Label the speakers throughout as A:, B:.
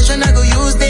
A: question I go use they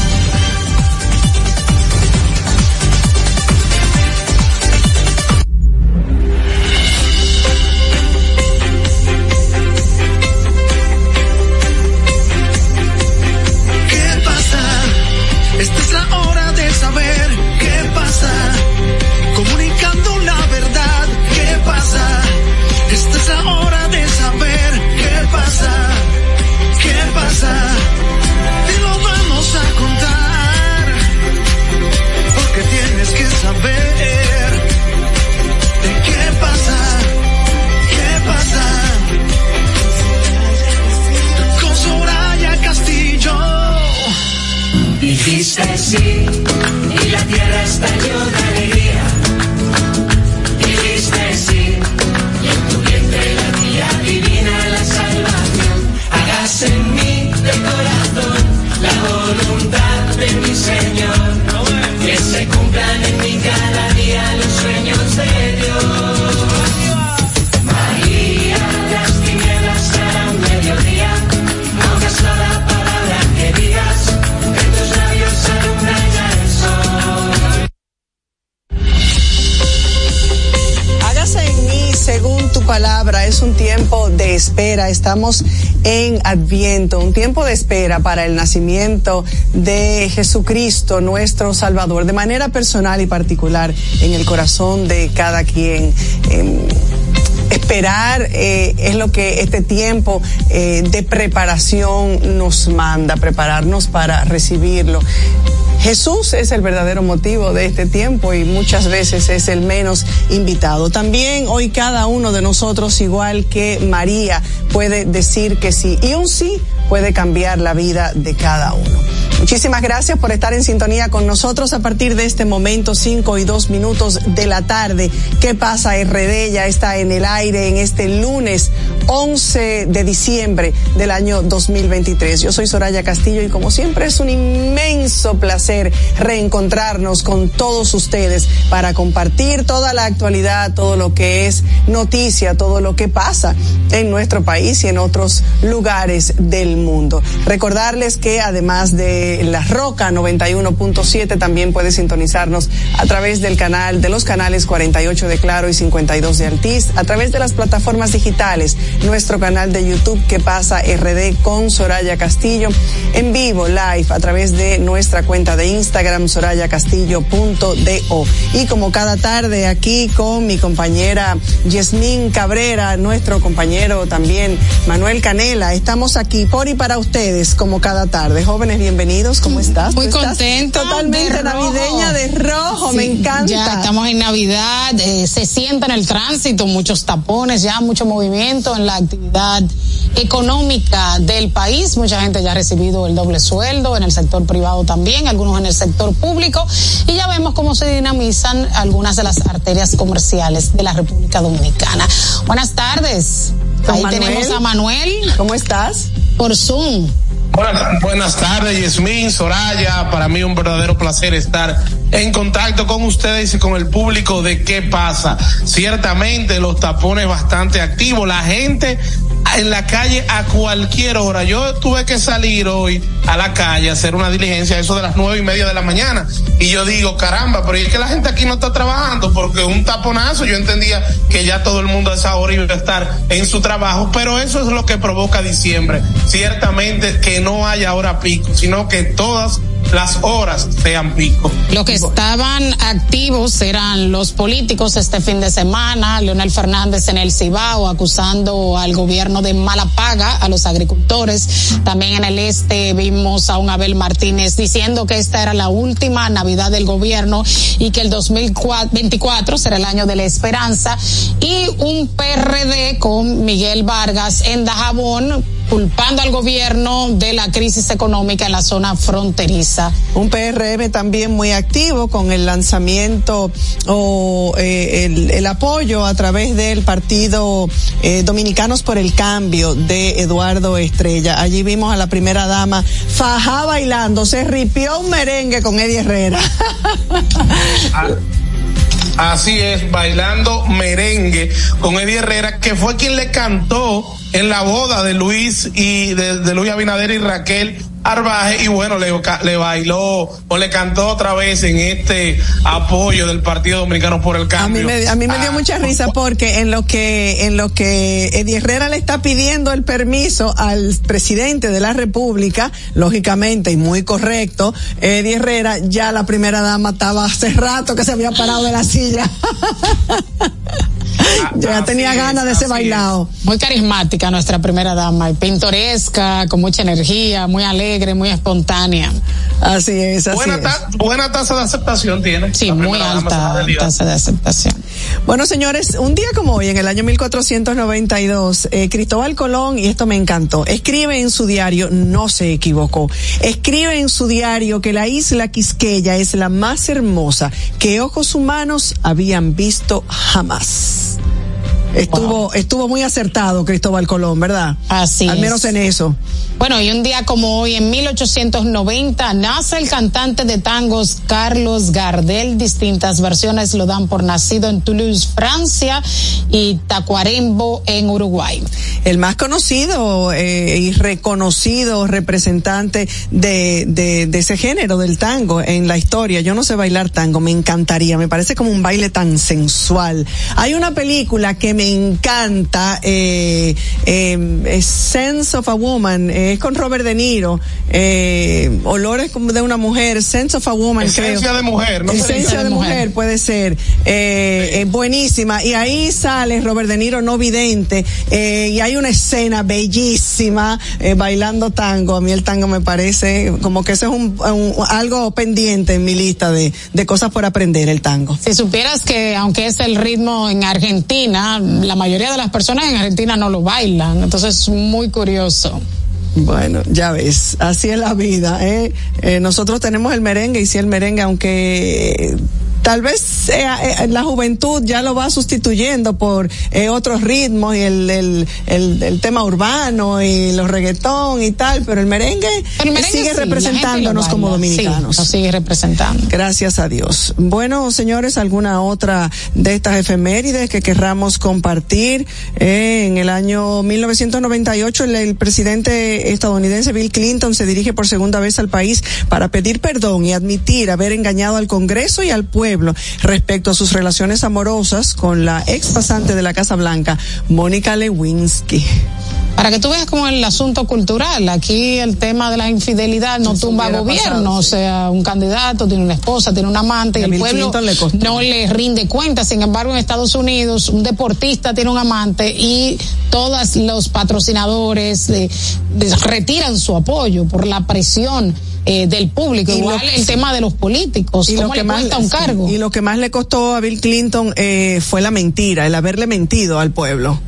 B: Espera. Estamos en Adviento, un tiempo de espera para el nacimiento de Jesucristo, nuestro Salvador, de manera personal y particular en el corazón de cada quien. Em, esperar eh, es lo que este tiempo eh, de preparación nos manda, prepararnos para recibirlo. Jesús es el verdadero motivo de este tiempo y muchas veces es el menos invitado. También hoy cada uno de nosotros, igual que María, puede decir que sí. Y un sí puede cambiar la vida de cada uno. Muchísimas gracias por estar en sintonía con nosotros a partir de este momento, 5 y 2 minutos de la tarde. ¿Qué pasa? RD ya está en el aire en este lunes 11 de diciembre del año 2023. Yo soy Soraya Castillo y como siempre es un inmenso placer reencontrarnos con todos ustedes para compartir toda la actualidad, todo lo que es noticia, todo lo que pasa en nuestro país y en otros lugares del mundo. Recordarles que además de La Roca 91.7 también puede sintonizarnos a través del canal, de los canales 48 de Claro y 52 de Altiz, a través de las plataformas digitales, nuestro canal de YouTube que pasa RD con Soraya Castillo, en vivo, live, a través de nuestra cuenta de Instagram, sorayacastillo.do. Y como cada tarde aquí con mi compañera Yasmín Cabrera, nuestro compañero también Manuel Canela, estamos aquí por y para ustedes como cada tarde. Jóvenes, bienvenidos, ¿cómo estás?
C: Muy
B: ¿Tú estás
C: contenta.
B: Totalmente navideña de rojo, me encanta.
C: Ya estamos en Navidad, eh, se siente en el tránsito, muchos tapones, ya mucho movimiento en la actividad económica del país. Mucha gente ya ha recibido el doble sueldo en el sector privado también, algunos en el sector público. Y ya vemos cómo se dinamizan algunas de las arterias comerciales de la República Dominicana. Buenas tardes. Ahí
B: Manuel.
C: tenemos a Manuel
B: ¿Cómo estás?
C: por Zoom.
D: Buenas, tardes, Yasmín, Soraya. Para mí un verdadero placer estar en contacto con ustedes y con el público de qué pasa. Ciertamente los tapones bastante activos, la gente en la calle a cualquier hora. Yo tuve que salir hoy a la calle a hacer una diligencia, eso de las nueve y media de la mañana. Y yo digo, caramba, pero es que la gente aquí no está trabajando porque un taponazo, yo entendía que ya todo el mundo a esa hora iba a estar en su trabajo, pero eso es lo que provoca diciembre. Ciertamente que no haya hora pico, sino que todas las horas sean pico.
C: Lo que estaban activos eran los políticos este fin de semana, Leonel Fernández en el Cibao acusando al gobierno de mala paga a los agricultores. También en el este vimos a un Abel Martínez diciendo que esta era la última Navidad del gobierno y que el 2024 será el año de la esperanza y un PRD con Miguel Vargas en Dajabón culpando al gobierno de la crisis económica en la zona fronteriza.
B: Un PRM también muy activo con el lanzamiento o eh, el, el, apoyo a través del partido eh, Dominicanos por el Cambio de Eduardo Estrella. Allí vimos a la primera dama faja bailando, se ripió un merengue con Eddie Herrera.
D: Así es, bailando merengue con Eddie Herrera, que fue quien le cantó en la boda de Luis y de, de Luis Abinader y Raquel Arbaje y bueno, le, le, bailó o le cantó otra vez en este apoyo del Partido Dominicano por el Cambio.
B: A mí me, a mí me dio ah, mucha risa porque en lo que en lo que Eddie Herrera le está pidiendo el permiso al presidente de la República, lógicamente y muy correcto, Eddie Herrera ya la primera dama estaba hace rato que se había parado de la silla. ya tenía ganas de ese bailado.
C: Muy carismática nuestra primera dama, y pintoresca, con mucha energía, muy alegre, muy espontánea.
B: Así es, así
D: buena, ta
B: es.
D: buena tasa de aceptación tiene.
C: Sí, muy alta tasa de aceptación.
B: Bueno, señores, un día como hoy, en el año 1492, eh, Cristóbal Colón, y esto me encantó, escribe en su diario, no se equivocó, escribe en su diario que la isla Quisqueya es la más hermosa que ojos humanos habían visto jamás. Estuvo, wow. estuvo muy acertado Cristóbal Colón, ¿verdad?
C: Así
B: Al menos
C: es.
B: en eso.
C: Bueno, y un día como hoy, en 1890, nace el cantante de tangos Carlos Gardel. Distintas versiones lo dan por nacido en Toulouse, Francia, y Tacuarembo, en Uruguay.
B: El más conocido eh, y reconocido representante de, de, de ese género del tango en la historia. Yo no sé bailar tango, me encantaría. Me parece como un baile tan sensual. Hay una película que me encanta, eh, eh, Sense of a Woman, es con Robert De Niro, eh, Olores de una mujer, Sense of a Woman,
D: Esencia
B: creo.
D: de mujer, ¿no?
B: Esencia de, de mujer. mujer, puede ser, eh, sí. buenísima. Y ahí sale Robert De Niro no vidente, y hay una escena bellísima bailando tango. A mí el tango me parece como que eso es un, un, algo pendiente en mi lista de, de cosas por aprender, el tango.
C: Si supieras que aunque es el ritmo en Argentina, la mayoría de las personas en Argentina no lo bailan, entonces es muy curioso.
B: Bueno, ya ves, así es la vida. ¿eh? Eh, nosotros tenemos el merengue y si el merengue, aunque tal vez eh, eh, la juventud ya lo va sustituyendo por eh, otros ritmos y el, el, el, el, tema urbano y los reggaetón y tal, pero el merengue, sigue
C: sí,
B: representándonos como dominicanos.
C: Sí, lo sigue representando.
B: Gracias a Dios. Bueno, señores, alguna otra de estas efemérides que querramos compartir. Eh, en el año 1998 el, el presidente estadounidense Bill Clinton se dirige por segunda vez al país para pedir perdón y admitir haber engañado al Congreso y al pueblo pueblo respecto a sus relaciones amorosas con la ex pasante de la Casa Blanca, Mónica Lewinsky.
C: Para que tú veas como el asunto cultural, aquí el tema de la infidelidad no Eso tumba gobierno, pasado, o sea, un candidato tiene una esposa, tiene un amante y, el pueblo le no le rinde cuenta. Sin embargo, en Estados Unidos, un deportista tiene un amante y todos los patrocinadores de, de, retiran su apoyo por la presión eh, del público. Y Igual el tema de los políticos,
B: y
C: cómo
B: lo que
C: le
B: más,
C: cuesta un cargo.
B: Y lo que más le costó a Bill Clinton eh, fue la mentira, el haberle mentido al pueblo.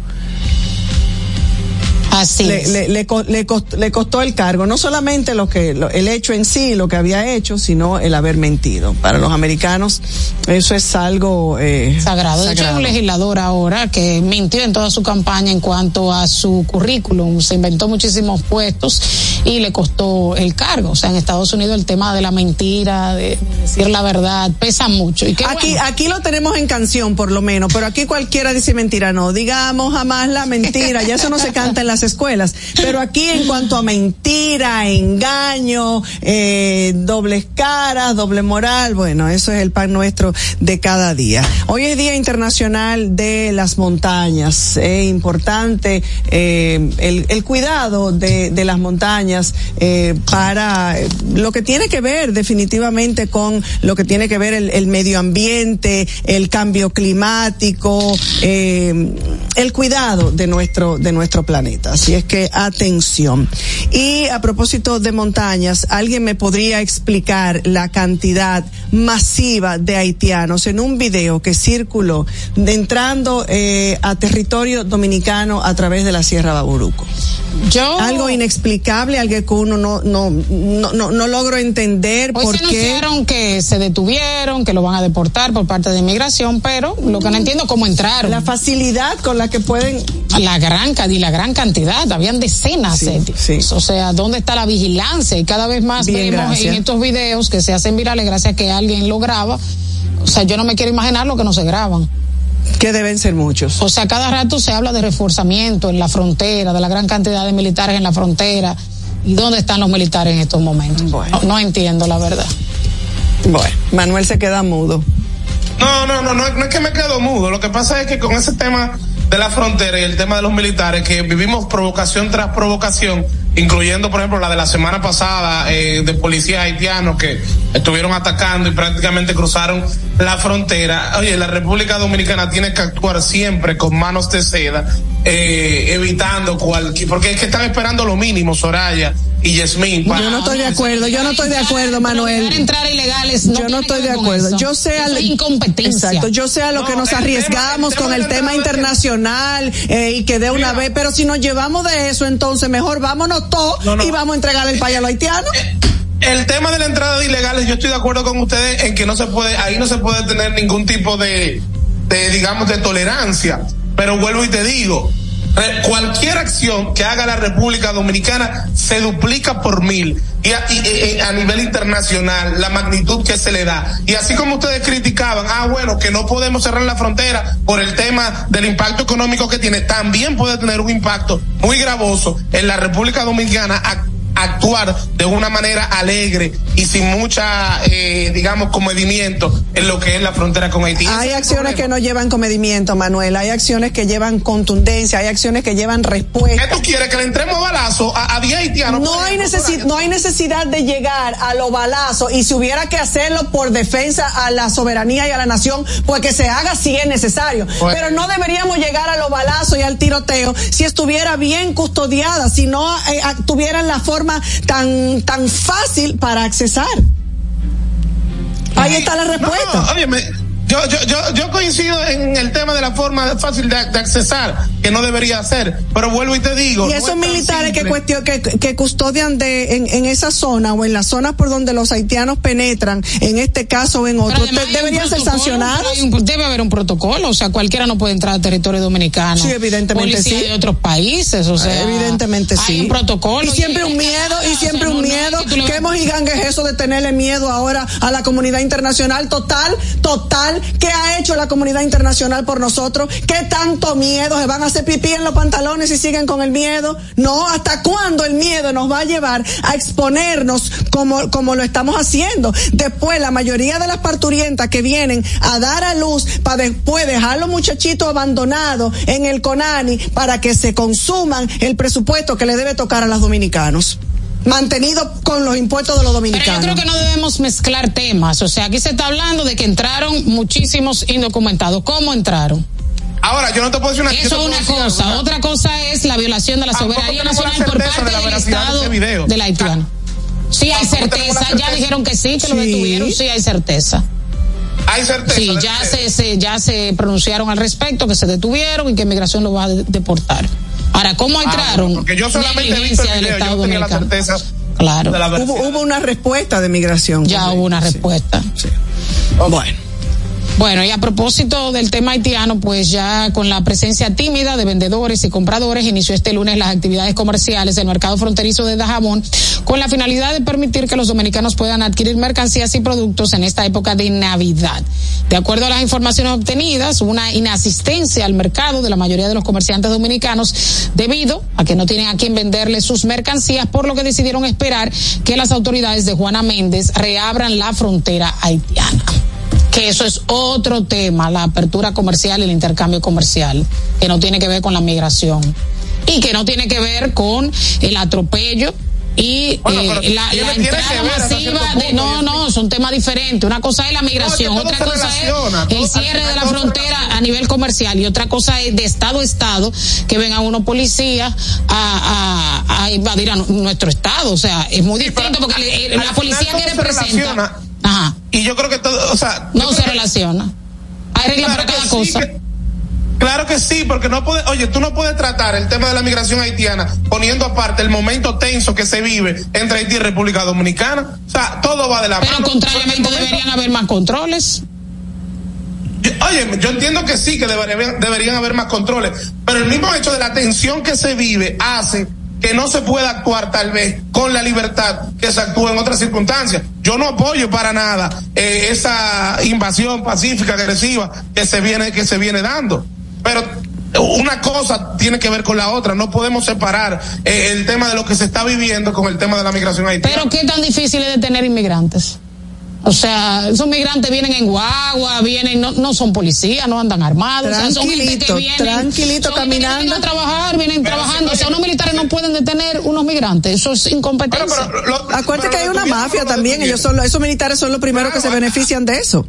C: Así
B: le, le, le, le, costó, le costó el cargo, no solamente lo que lo, el hecho en sí, lo que había hecho, sino el haber mentido. Para los americanos eso es algo eh,
C: sagrado. De hecho, hay un legislador ahora que mintió en toda su campaña en cuanto a su currículum, se inventó muchísimos puestos y le costó el cargo. O sea, en Estados Unidos el tema de la mentira, de, de decir la verdad, pesa mucho. Y qué
B: Aquí,
C: bueno.
B: aquí lo tenemos en canción, por lo menos, pero aquí cualquiera dice mentira, no. Digamos jamás la mentira, ya eso no se canta en las escuelas. Pero aquí, en cuanto a mentira, engaño, eh, dobles caras, doble moral, bueno, eso es el pan nuestro de cada día. Hoy es Día Internacional de las Montañas. Es importante eh, el, el cuidado de, de las montañas eh, para lo que tiene que ver definitivamente con lo que tiene que ver el, el medio ambiente, el cambio climático, el cuidado de nuestro de nuestro planeta. Así es que atención. Y a propósito de montañas, alguien me podría explicar la cantidad masiva de haitianos en un video que circuló de entrando eh, a territorio dominicano a través de la Sierra Baburuco.
C: Yo,
B: Algo inexplicable, algo que uno no no no no, no logro entender
C: Hoy
B: por
C: se
B: qué.
C: que se detuvieron, que lo van a deportar por parte de inmigración, pero lo que no entiendo es cómo entraron.
B: La facilidad con la que pueden
C: la gran la gran cantidad, habían decenas.
B: Sí,
C: de-
B: sí.
C: O sea, ¿dónde está la vigilancia? Y cada vez más
B: Bien,
C: vemos
B: gracias.
C: en estos videos que se hacen virales gracias a que alguien lo graba. O sea, yo no me quiero imaginar lo que no se graban.
B: que deben ser muchos.
C: O sea, cada rato se habla de reforzamiento en la frontera, de la gran cantidad de militares en la frontera. ¿Y dónde están los militares en estos momentos?
B: Bueno.
C: No, no entiendo la verdad.
B: Bueno, Manuel se queda mudo.
D: No, no, no, no es que me quedo mudo. Lo que pasa es que con ese tema de la frontera y el tema de los militares, que vivimos provocación tras provocación, incluyendo, por ejemplo, la de la semana pasada eh, de policías haitianos que estuvieron atacando y prácticamente cruzaron la frontera. Oye, la República Dominicana tiene que actuar siempre con manos de seda, eh, evitando cualquier, porque es que están esperando lo mínimo, Soraya y Yasmín. para-
B: Yo no estoy de acuerdo, yo no estoy de acuerdo, Manuel.
C: entrar ilegales.
B: Yo no estoy de acuerdo. Yo sé al
C: incompetencia.
B: Exacto, yo sé a lo
D: No,
B: que nos
D: el tema-
B: arriesgamos
D: el tema
B: con el tema internacional eh, y que de una
D: Mira.
B: vez, pero si nos llevamos de eso, entonces mejor vámonos todos
D: No, no.
B: y vamos a entregar el país a los haitianos.
D: El tema de la entrada de ilegales, yo estoy de acuerdo con ustedes en que no se puede, ahí no se puede tener ningún tipo de, de digamos, de tolerancia. Pero vuelvo y te digo, eh, cualquier acción que haga la República Dominicana se duplica por mil. Y a, y, eh, eh, a nivel internacional, la magnitud que se le da. Y así como ustedes criticaban, ah, bueno, que no podemos cerrar la frontera por el tema del impacto económico que tiene, también puede tener un impacto muy gravoso en la República Dominicana actuar de una manera alegre y sin mucha, eh, digamos, comedimiento en lo que es la frontera con Haití.
B: Hay acciones que no llevan comedimiento, Manuel. Hay acciones que llevan contundencia, hay acciones que llevan
D: ¿Qué
B: respuesta.
D: tú quieres? Que le entremos balazo a, a 10 haitianos.
B: No hay, necesi- no hay necesidad de llegar a los balazos y si hubiera que hacerlo por defensa a la soberanía y a la nación, pues que se haga si es necesario.
D: Pues-
B: Pero no deberíamos llegar a los balazos y al tiroteo si estuviera bien custodiada, si no eh, tuvieran la forma tan, tan fácil para accesar. Ahí está la respuesta.
D: No, yo, yo, yo, yo coincido en el tema de la forma fácil de, de accesar, que no debería ser, pero vuelvo y te digo.
B: Y
D: no
B: esos
D: es
B: militares que, cuestión, que, que custodian de, en, en esa zona o en las zonas por donde los haitianos penetran, en este caso o en otro, deberían ser sancionados.
C: un- debe haber un protocolo, o sea, cualquiera no puede entrar al territorio dominicano.
B: Sí, evidentemente
C: Policía
B: sí.
C: de otros países, o sea.
B: Evidentemente
C: hay
B: sí.
C: un protocolo.
B: Y siempre un miedo, y siempre un miedo. ¿Qué mojigangue es eso de tenerle miedo ahora a la comunidad internacional? Total, total. ¿Qué ha hecho la comunidad internacional por nosotros? ¿Qué tanto miedo? ¿Se van a hacer pipí en los pantalones y siguen con el miedo? No, ¿hasta cuándo el miedo nos va a llevar a exponernos como, como lo estamos haciendo? Después, la mayoría de las parturientas que vienen a dar a luz para después dejar a los muchachitos abandonados en el CONANI para que se consuman el presupuesto que le debe tocar a los dominicanos. Mantenido con los impuestos de los
C: Pero
B: dominicanos.
C: yo creo que no debemos mezclar temas. O sea, aquí se está hablando de que entraron muchísimos indocumentados. ¿Cómo entraron?
D: Ahora, yo no te puedo decir una
C: Eso es una
D: decir
C: cosa. Otra cosa es la violación de la soberanía nacional por parte
D: de la
C: del
D: de
C: Estado
D: ese video.
C: del haitiano. Sí hay certeza, ya dijeron que sí, que lo
B: Sí.
C: detuvieron, sí hay certeza.
D: Hay certeza.
C: Sí,
D: de-
C: ya
D: de-
C: se, se- ya se pronunciaron al respecto, que se detuvieron y que migración lo va a de- deportar. Ahora, ¿cómo
D: Ah,
C: entraron?
D: porque yo solamente he visto
C: Negligencia
D: el
C: del Estado
D: yo tenía la certeza
C: Claro.
D: de la
B: Hubo, hubo una respuesta de migración.
C: Ya hubo una
B: Sí.
C: respuesta.
B: Bueno.
C: Bueno, y a propósito del tema haitiano, pues ya con la presencia tímida de vendedores y compradores, inició este lunes las actividades comerciales del mercado fronterizo de Dajabón con la finalidad de permitir que los dominicanos puedan adquirir mercancías y productos en esta época de Navidad. De acuerdo a las informaciones obtenidas, una inasistencia al mercado de la mayoría de los comerciantes dominicanos debido a que no tienen a quién venderle sus mercancías, por lo que decidieron esperar que las autoridades de Juana Méndez reabran la frontera haitiana que eso es otro tema, la apertura comercial y el intercambio comercial, que no tiene que ver con la migración y que no tiene que ver con el atropello y
D: Bueno,
C: eh, la, entrada masiva de no no son temas diferentes. Una cosa es la migración
D: No,
C: otra cosa
D: relaciona,
C: es el cierre de la frontera a nivel comercial y otra cosa es de estado a estado que vengan unos policías a, a, a invadir a nu- nuestro estado. O sea es muy distinto porque
D: al
C: la policía que
D: se
C: representa ajá
D: Y yo creo que todo, o sea,
C: no se relaciona hay reglas
D: Claro
C: para cada
D: sí,
C: cosa
D: que- Claro que sí, porque no puede, oye, tú no puedes tratar el tema de la migración haitiana poniendo aparte el momento tenso que se vive entre Haití y República Dominicana. O sea, todo va de la
C: pero
D: mano.
C: contrariamente
D: momento-
C: deberían haber más controles
D: Yo- oye, yo entiendo que sí, que deberían, deberían haber más controles, pero el mismo hecho de la tensión que se vive hace que no se pueda actuar tal vez con la libertad que se actúa en otras circunstancias. Yo no apoyo para nada eh, esa invasión pacífica agresiva que se viene que se viene dando, pero una cosa tiene que ver con la otra. No podemos separar eh, el tema de lo que se está viviendo con el tema de la migración haitiana.
C: Pero qué tan difícil es detener inmigrantes. O sea, esos migrantes vienen en guagua, vienen, no, no son policías, no andan armados. o sea, son gente que
B: Tranquilito,
C: vienen,
B: tranquilito,
C: son gente que
B: caminando.
C: vienen a trabajar, vienen trabajando. O sea, unos militares no pueden detener unos migrantes. Eso es incompetencia.
D: Bueno, pero lo-
B: Acuérdate
D: pero
B: que hay una mafia también, ellos son los- esos militares son los primeros que se benefician de eso.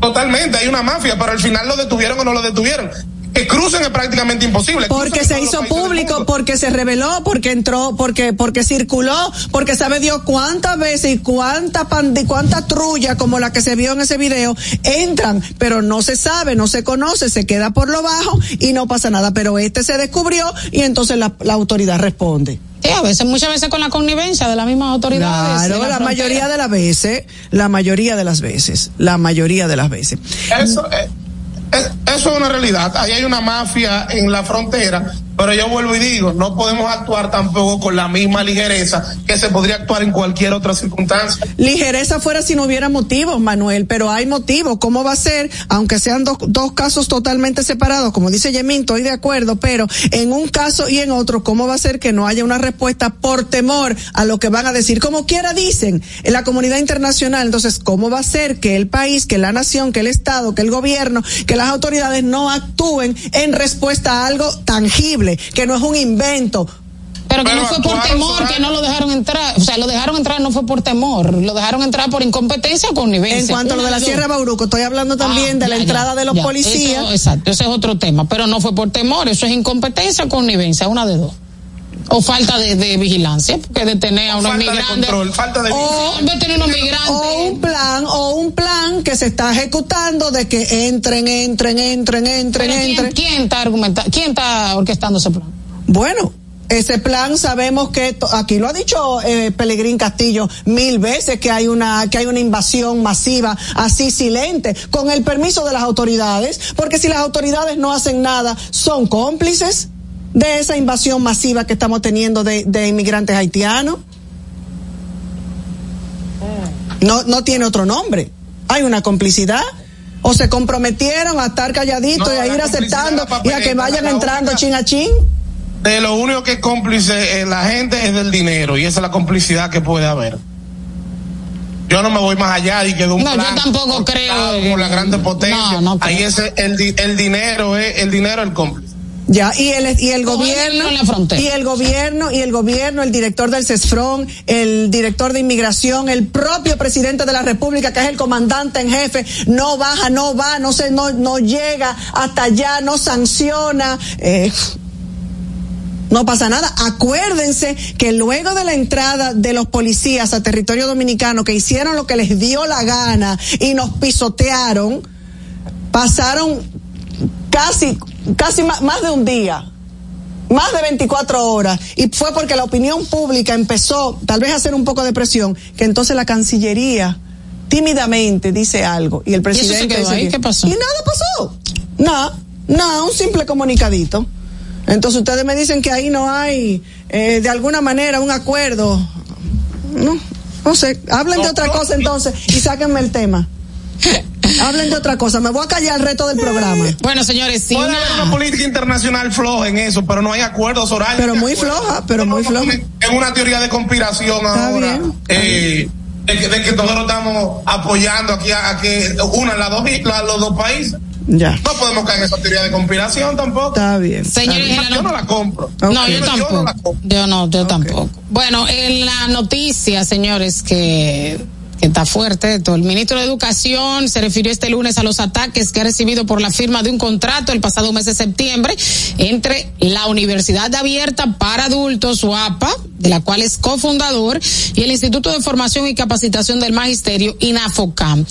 D: Totalmente, hay una mafia, pero al final lo detuvieron o no lo detuvieron. Que crucen es prácticamente imposible.
B: Porque se hizo público, porque se reveló, porque entró, porque porque circuló, porque sabe Dios cuántas veces y cuánta pandi, cuánta trulla como la que se vio en ese video entran, pero no se sabe, no se conoce, se queda por lo bajo y no pasa nada. Pero este se descubrió y entonces la, la autoridad responde.
C: Sí, a veces, muchas veces con la connivencia de las mismas autoridades.
B: Claro, la, mayoría de las veces, la mayoría de las veces, la mayoría de las veces.
D: Eso, eh, es- eso es una realidad. Ahí hay una mafia en la frontera, pero yo vuelvo y digo, no podemos actuar tampoco con la misma ligereza que se podría actuar en cualquier otra circunstancia.
B: Ligereza fuera si no hubiera motivos, Manuel, pero hay motivos. ¿Cómo va a ser? Aunque sean dos, dos casos totalmente separados, como dice Yemin, estoy de acuerdo, pero en un caso y en otro, ¿cómo va a ser que no haya una respuesta por temor a lo que van a decir? Como quiera dicen en la comunidad internacional. Entonces, ¿cómo va a ser que el país, que la nación, que el Estado, que el gobierno, que las autoridades no actúen en respuesta a algo tangible, que no es un invento?
C: Pero que
D: Pero
C: no fue por temor que no lo dejaron entrar. O sea, lo dejaron entrar no fue por temor. Lo dejaron entrar por incompetencia o connivencia.
B: En cuanto a lo de la. Sierra Bauruco, estoy hablando también
C: Ah,
B: de la
C: ya,
B: entrada
C: ya,
B: de los
C: ya.
B: policías.
C: Eso, exacto, ese es otro tema, pero no fue por temor, eso es incompetencia o connivencia, una de dos. O falta de, de vigilancia, porque detener a unos
D: Falta de
C: migrantes.
D: control, falta de
B: O-
C: detener a unos migrantes.
B: o un plan o un plan que se está ejecutando de que entren, entren, entren, entren,
C: Pero ¿quién,
B: entren.
C: quién está argumentando? ¿Quién está orquestando ese plan?
B: Bueno, ese plan sabemos que aquí lo ha dicho eh, Pelegrín Castillo mil veces que hay una que hay una invasión masiva así silente con el permiso de las autoridades, porque si las autoridades no hacen nada son cómplices de esa invasión masiva que estamos teniendo de, de inmigrantes haitianos. No no tiene otro nombre. Hay una complicidad. O se comprometieron a estar calladitos
D: No,
B: y a ir aceptando
D: es
B: y a que vayan entrando
D: única-
B: chin a chin.
D: De lo único que es cómplice eh, la gente es del dinero y esa es la complicidad que puede haber. Yo no me voy más allá y que de un
C: No, yo tampoco creo,
D: por la grande potencia.
C: no, no creo.
D: Ahí ese el, el dinero es el dinero el cómplice.
B: Ya, y el, y el gobierno,
C: la
B: y el gobierno, y el gobierno, el director del CESFRON, el director de inmigración, el propio presidente de la República, que es el comandante en jefe, no baja, no va, no se, no, no llega hasta allá, no sanciona, eh, no pasa nada. Acuérdense que luego de la entrada de los policías a territorio dominicano que hicieron lo que les dio la gana y nos pisotearon, pasaron casi, casi más, más de un día. Más de 24 horas. Y fue porque la opinión pública empezó tal vez a hacer un poco de presión, que entonces la Cancillería tímidamente dice algo y el
C: eso se
B: presidente
C: quedó
B: dice
C: ahí?
B: que-
C: ¿Qué pasó?
B: Y nada pasó. Nada, nada, un simple comunicadito. Entonces ustedes me dicen que ahí no hay eh, de alguna manera un acuerdo. No, no sé, hablen de otra
D: no,
B: cosa entonces y sáquenme el tema. hablen de otra cosa, me voy a callar el resto del programa.
C: Bueno, señores, si
D: Puede haber una política internacional floja en eso, pero no hay acuerdos horarios.
B: Pero muy floja, pero muy
D: No, no,
B: floja.
D: Es una teoría de conspiración
B: Está
D: ahora.
B: bien,
D: eh, de, que, de que nosotros estamos apoyando aquí a, a que una las dos islas, los dos países.
B: Ya,
D: No podemos caer en esa teoría de conspiración tampoco.
B: está bien.
C: Señores, la
D: Yo
C: no-
D: no la compro.
C: No, yo
D: Yo no
C: tampoco.
D: la compro.
C: Yo no, yo tampoco. Bueno, en la noticia, señores, que, que está fuerte esto, el ministro de Educación se refirió este lunes a los ataques que ha recibido por la firma de un contrato el pasado mes de septiembre entre la Universidad Abierta para Adultos, UAPA, de la cual es cofundador, y el Instituto de Formación y Capacitación del Magisterio, INAFOCAM.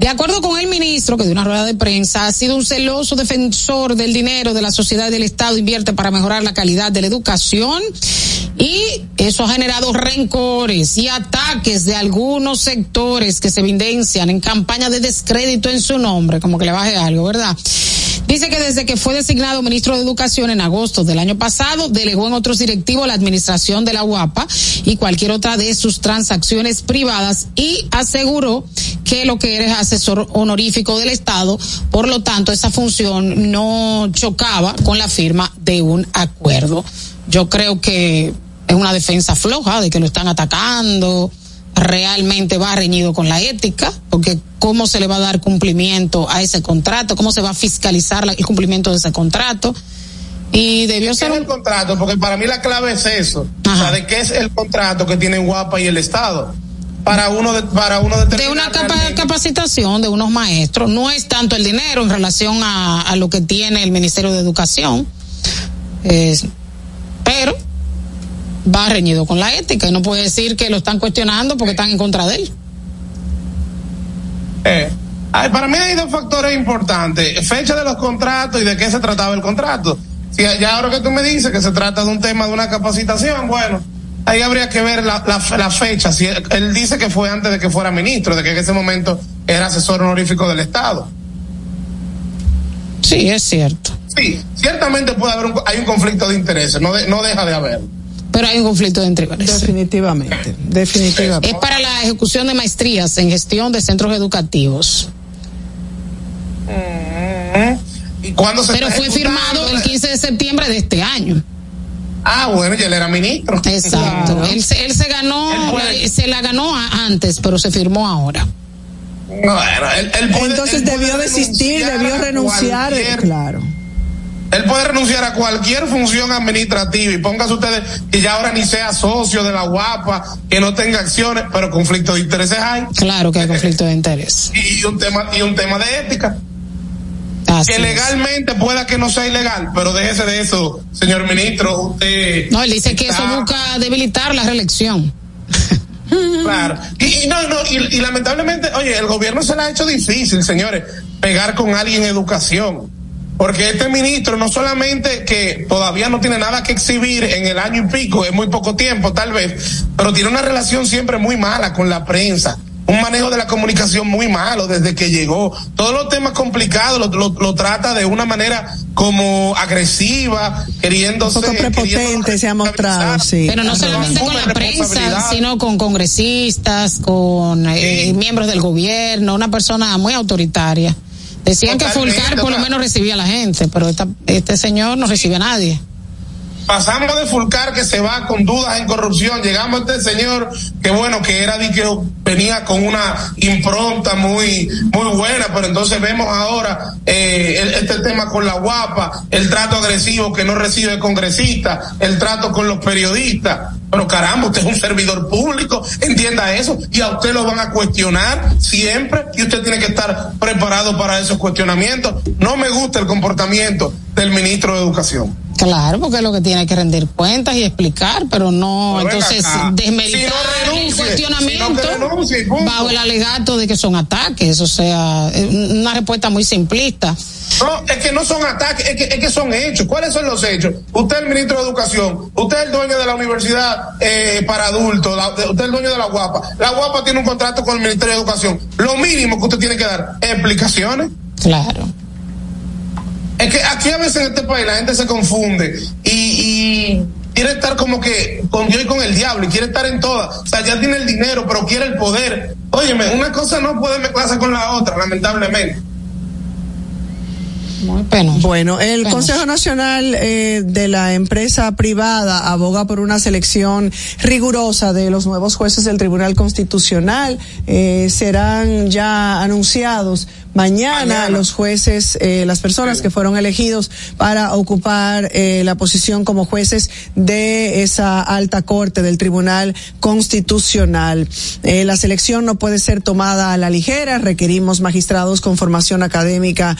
C: De acuerdo con el ministro, que de una rueda de prensa ha sido un celoso defensor del dinero de la sociedad del Estado invierte para mejorar la calidad de la educación y eso ha generado rencores y ataques de algunos sectores que se evidencian en campaña de descrédito en su nombre, como que le baje algo, ¿verdad? Dice que desde que fue designado ministro de Educación en agosto del año pasado, delegó en otros directivos la administración de la UAPA y cualquier otra de sus transacciones privadas y aseguró que lo que era es asesor honorífico del Estado, por lo tanto esa función no chocaba con la firma de un acuerdo. Yo creo que es una defensa floja de que lo están atacando, realmente va reñido con la ética, porque cómo se le va a dar cumplimiento a ese contrato, cómo se va a fiscalizar la- el cumplimiento de ese contrato. Y debió
D: ¿Qué
C: ser
D: es el contrato? Porque para mí la clave es eso. O
C: Ajá.
D: sea, de qué es el contrato que tienen Guapa y el Estado. Para uno de, para uno
C: de una
D: realmente-
C: capacitación de unos maestros. No es tanto el dinero en relación a, a lo que tiene el Ministerio de Educación, Es- pero va reñido con la ética y no puede decir que lo están cuestionando porque están en contra de él.
D: Eh, para mí hay dos factores importantes. Fecha de los contratos y de qué se trataba el contrato. Si ya ahora que tú me dices que se trata de un tema de una capacitación, bueno, ahí habría que ver la, la, la fecha. Si él, él dice que fue antes de que fuera ministro, de que en ese momento era asesor honorífico del Estado.
C: Sí, es cierto.
D: Sí, ciertamente puede haber un, hay un conflicto de intereses, no, de- no deja de haber.
C: Pero hay un conflicto de intereses.
B: Definitivamente, definitivamente.
C: Es para la ejecución de maestrías en gestión de centros educativos.
D: ¿Y cuándo se
C: Pero fue firmado el 15 de septiembre de este año.
D: Ah, bueno, y él era ministro.
C: Exacto. Él, se, él se ganó,
D: Él
C: se la ganó antes, pero se firmó ahora.
D: Bueno, él, él puede-
B: Entonces
D: él
B: debió desistir, debió renunciar,
D: cualquier-
B: claro.
D: Él puede renunciar a cualquier función administrativa y póngase ustedes que ya ahora ni sea socio de la guapa, que no tenga acciones, pero conflicto de intereses hay.
C: Claro que hay conflicto de interés.
D: Y un tema, y un tema de ética.
C: Así
D: que
C: es.
D: legalmente pueda que no sea ilegal, pero déjese de eso, señor ministro. Usted.
C: No, él dice que eso busca debilitar la reelección.
D: Claro. Y, y no, no, y, y lamentablemente, oye, el gobierno se le ha hecho difícil, señores, pegar con alguien en educación. Porque este ministro no solamente que todavía no tiene nada que exhibir en el año y pico, es muy poco tiempo tal vez, pero tiene una relación siempre muy mala con la prensa. Un manejo de la comunicación muy malo desde que llegó. Todos los temas complicados lo, lo- lo trata de una manera como agresiva, queriéndose.
B: Un poco prepotente
D: queriendo
B: se ha mostrado, sí.
C: Pero no solamente con la prensa, sino con congresistas, con eh,
D: Sí.
C: miembros del gobierno, una persona muy autoritaria. Decían que Fulcar por lo menos recibía a la gente, pero esta- este señor no recibe a nadie.
D: Pasamos de Fulcar que se va con dudas en corrupción, llegamos a este señor que bueno, que era que venía con una impronta muy, muy buena, pero entonces vemos ahora eh, este tema con la guapa, el trato agresivo que no recibe el congresista, el trato con los periodistas. Pero caramba, usted es un servidor público, entienda eso, y a usted lo van a cuestionar siempre, y usted tiene que estar preparado para esos cuestionamientos. No me gusta el comportamiento del ministro de Educación.
C: Claro, porque es lo que tiene que rendir cuentas y explicar, pero no,
D: Pero
C: entonces desmeritar
D: Si no
C: el
D: renuncie.
C: cuestionamiento bajo el alegato de que son ataques, o sea, una respuesta muy simplista.
D: No, es que no son ataques, es que, es que son hechos. ¿Cuáles son los hechos? Usted es el ministro de Educación, usted es el dueño de la universidad eh, para adultos, la- usted es el dueño de la guapa. La guapa tiene un contrato con el Ministerio de Educación. Lo mínimo que usted tiene que dar es explicaciones.
C: Claro.
D: Es que aquí a veces en este país la gente se confunde y, y quiere estar como que con Dios y con el diablo y quiere estar en todas. O sea, ya tiene el dinero, pero quiere el poder. Óyeme, una cosa no puede mezclarse con la otra, lamentablemente.
C: Muy penoso.
B: Bueno, el
C: Penoso.
B: Consejo Nacional eh, de la Empresa Privada aboga por una selección rigurosa de los nuevos jueces del Tribunal Constitucional. Eh, serán ya anunciados mañana,
D: Mañana.
B: los jueces, eh, las personas que fueron elegidos para ocupar eh, la posición como jueces de esa alta corte del Tribunal Constitucional. Eh, la selección no puede ser tomada a la ligera, requerimos magistrados con formación académica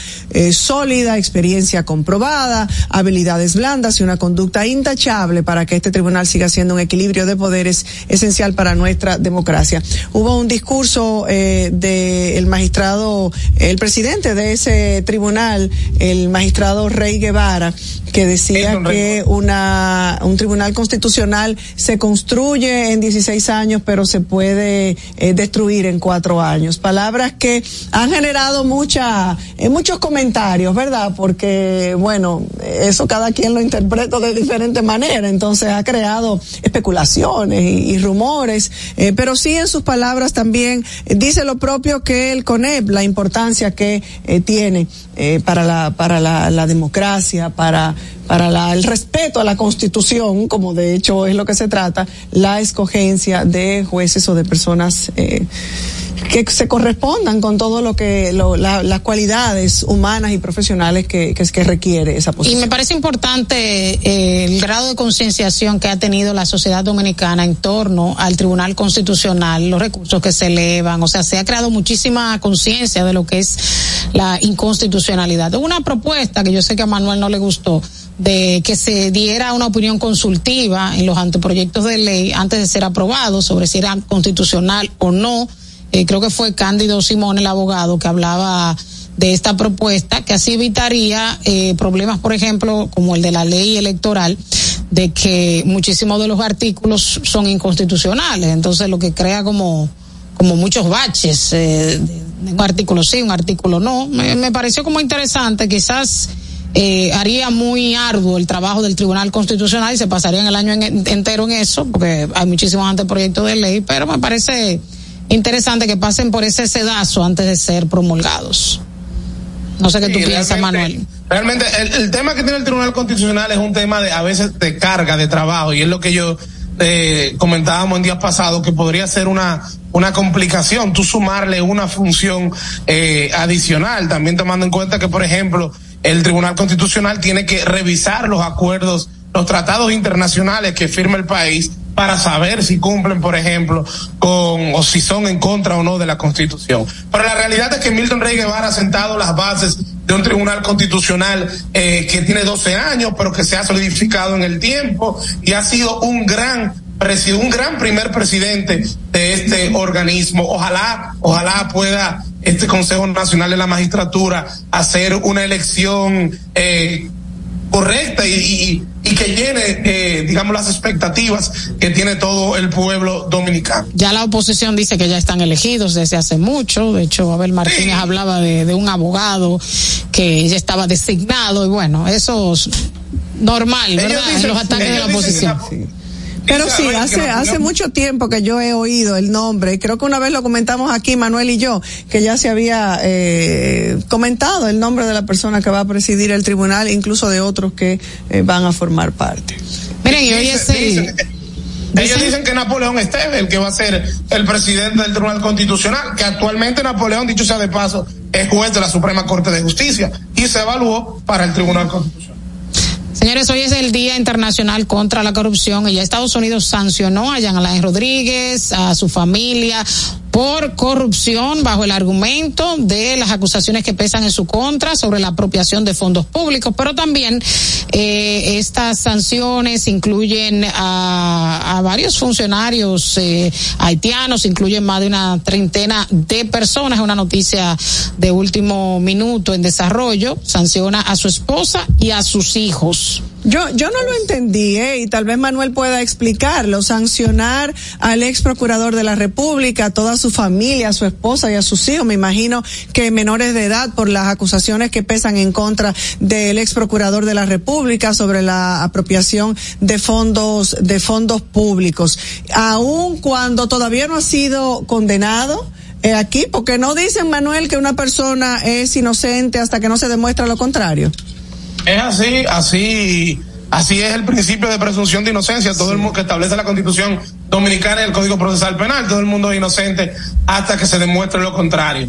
B: sólida, experiencia comprobada, habilidades blandas y una conducta intachable para que este tribunal siga siendo un equilibrio de poderes esencial para nuestra democracia. Hubo un discurso del magistrado, el presidente de ese tribunal, el magistrado Rey Guevara, que decía que una un tribunal constitucional se construye en 16 años, pero se puede eh, destruir en cuatro años. Palabras que han generado mucha eh, muchos comentarios, ¿verdad? Porque bueno, eso cada quien lo interpreta de diferente manera, entonces ha creado especulaciones y, y rumores, eh, pero sí en sus palabras también dice lo propio que el CONEP, la importancia que tiene eh, para la para la, la democracia, para para la- el respeto a la Constitución, como de hecho es lo que se trata, la escogencia de jueces o de personas eh, que se correspondan con todo lo que lo- la- las cualidades humanas y profesionales que, que, que requiere esa
C: Y
B: posición.
C: me parece importante eh, el grado de concienciación que ha tenido la sociedad dominicana en torno al Tribunal Constitucional, los recursos que se elevan, o sea, se ha creado muchísima conciencia de lo que es la inconstitucionalidad. Una propuesta que yo sé que a Manuel no le gustó de que se diera una opinión consultiva en los anteproyectos de ley antes de ser aprobados sobre si era constitucional o no. Eh, creo que fue Cándido Simón, el abogado, que hablaba de esta propuesta, que así evitaría eh, problemas, por ejemplo, como el de la ley electoral, de que muchísimos de los artículos son inconstitucionales. Entonces, lo que crea como, como muchos baches, eh, un artículo sí, un artículo no. Me, me pareció como interesante, quizás. Eh, haría muy arduo el trabajo del Tribunal Constitucional y se pasarían el año en- entero en eso, porque hay muchísimos anteproyectos de ley, pero me parece interesante que pasen por ese sedazo antes de ser promulgados. No sé qué tú
D: Sí,
C: piensas,
D: realmente-
C: Manuel.
D: Realmente, el, el tema que tiene el Tribunal Constitucional es un tema de, a veces, de carga, de trabajo, y es lo que yo eh, comentábamos en días pasados, que podría ser una, una complicación, tú sumarle una función eh, adicional, también tomando en cuenta que, por ejemplo, el Tribunal Constitucional tiene que revisar los acuerdos, los tratados internacionales que firma el país para saber si cumplen, por ejemplo, con o si son en contra o no de la Constitución. Pero la realidad es que Milton Rey Guevara ha sentado las bases de un tribunal constitucional eh, que tiene 12 años, pero que se ha solidificado en el tiempo y ha sido un gran un gran primer presidente de este organismo. Ojalá, ojalá pueda este Consejo Nacional de la Magistratura hacer una elección eh, correcta y, y que llene, eh, digamos, las expectativas que tiene todo el pueblo dominicano.
C: Ya la oposición dice que ya están elegidos desde hace mucho. De hecho, Abel Martínez
D: Sí.
C: hablaba de, de un abogado que ya estaba designado y bueno, eso es normal, ¿verdad?
D: Ellos dicen-
C: en los ataques de la oposición.
B: Pero sí, hace, hace mucho tiempo que yo he oído el nombre. Creo que una vez lo comentamos aquí, Manuel y yo, que ya se había eh, comentado el nombre de la persona que va a presidir el tribunal, incluso de otros que eh, van a formar parte.
C: Miren, y hoy es el...
D: ellos
C: dicen-
D: dicen que Napoleón Esteve, el que va a ser el presidente del Tribunal Constitucional, que actualmente Napoleón, dicho sea de paso, es juez de la Suprema Corte de Justicia y se evaluó para el Tribunal Constitucional.
C: Señores, hoy es el Día Internacional contra la Corrupción. Y ya Estados Unidos sancionó a Jean Alain Rodríguez, a su familia, por corrupción bajo el argumento de las acusaciones que pesan en su contra sobre la apropiación de fondos públicos, pero también eh, estas sanciones incluyen a, a varios funcionarios eh, haitianos, incluyen más de una treintena de personas, una noticia de último minuto en desarrollo, sanciona a su esposa y a sus hijos.
B: Yo, yo no lo entendí, ¿eh? y tal vez Manuel pueda explicarlo. Sancionar al ex procurador de la República, a toda su familia, a su esposa y a sus hijos, me imagino que menores de edad por las acusaciones que pesan en contra del ex procurador de la República sobre la apropiación de fondos, de fondos públicos. Aun cuando todavía no ha sido condenado, eh, aquí, porque no dicen, Manuel, que una persona es inocente hasta que no se demuestra lo contrario.
D: Es así, así, así es el principio de presunción de inocencia. Todo el mundo que establece la Constitución Dominicana y el Código Procesal Penal, todo el mundo es inocente hasta que se demuestre lo contrario.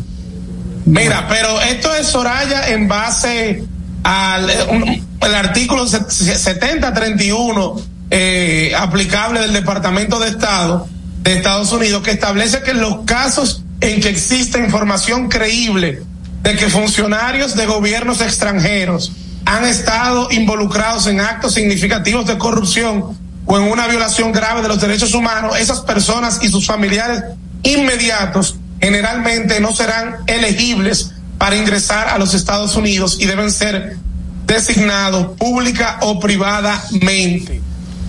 D: Mira, pero esto es Soraya en base al un- el artículo 7031 eh, aplicable del Departamento de Estado de Estados Unidos que establece que en los casos en que existe información creíble de que funcionarios de gobiernos extranjeros han estado involucrados en actos significativos de corrupción o en una violación grave de los derechos humanos, esas personas y sus familiares inmediatos generalmente no serán elegibles para ingresar a los Estados Unidos y deben ser designados pública o privadamente.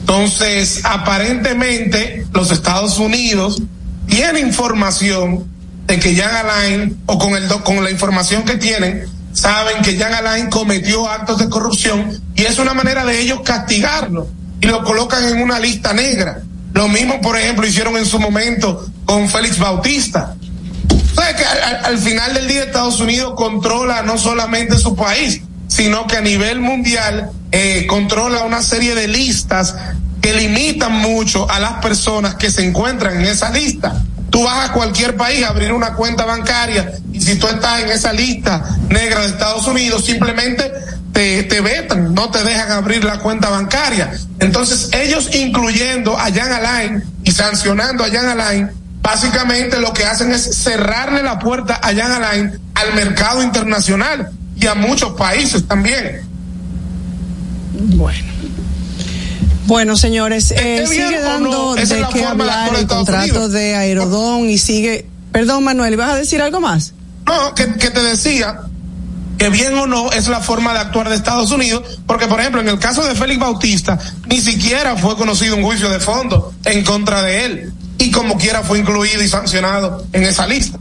D: Entonces, aparentemente, los Estados Unidos tienen información de que Jan Alain, o con, el, con la información que tienen, saben que Jan Alain cometió actos de corrupción y es una manera de ellos castigarlo y lo colocan en una lista negra. Lo mismo, por ejemplo, hicieron en su momento con Félix Bautista. O sea, que al, al- al final del día Estados Unidos controla no solamente su país, sino que a nivel mundial eh, controla una serie de listas que limitan mucho a las personas que se encuentran en esa lista. Tú vas a cualquier país a abrir una cuenta bancaria y si tú estás en esa lista negra de Estados Unidos, simplemente te, te vetan, no te dejan abrir la cuenta bancaria. Entonces ellos incluyendo a Jan Alain y sancionando a Jan Alain, básicamente lo que hacen es cerrarle la puerta a Jan Alain al mercado internacional y a muchos países también.
B: Bueno. Bueno, señores, eh,
D: ¿Esté bien
B: sigue dando
D: no?
B: De qué hablar el contrato
D: Unidos.
B: de Aerodón y sigue. Perdón, Manuel, ¿vas a decir algo más?
D: No, que, que te decía que bien o no es la forma de actuar de Estados Unidos, porque por ejemplo en el caso de Félix Bautista ni siquiera fue conocido un juicio de fondo en contra de él y como quiera fue incluido y sancionado en esa lista.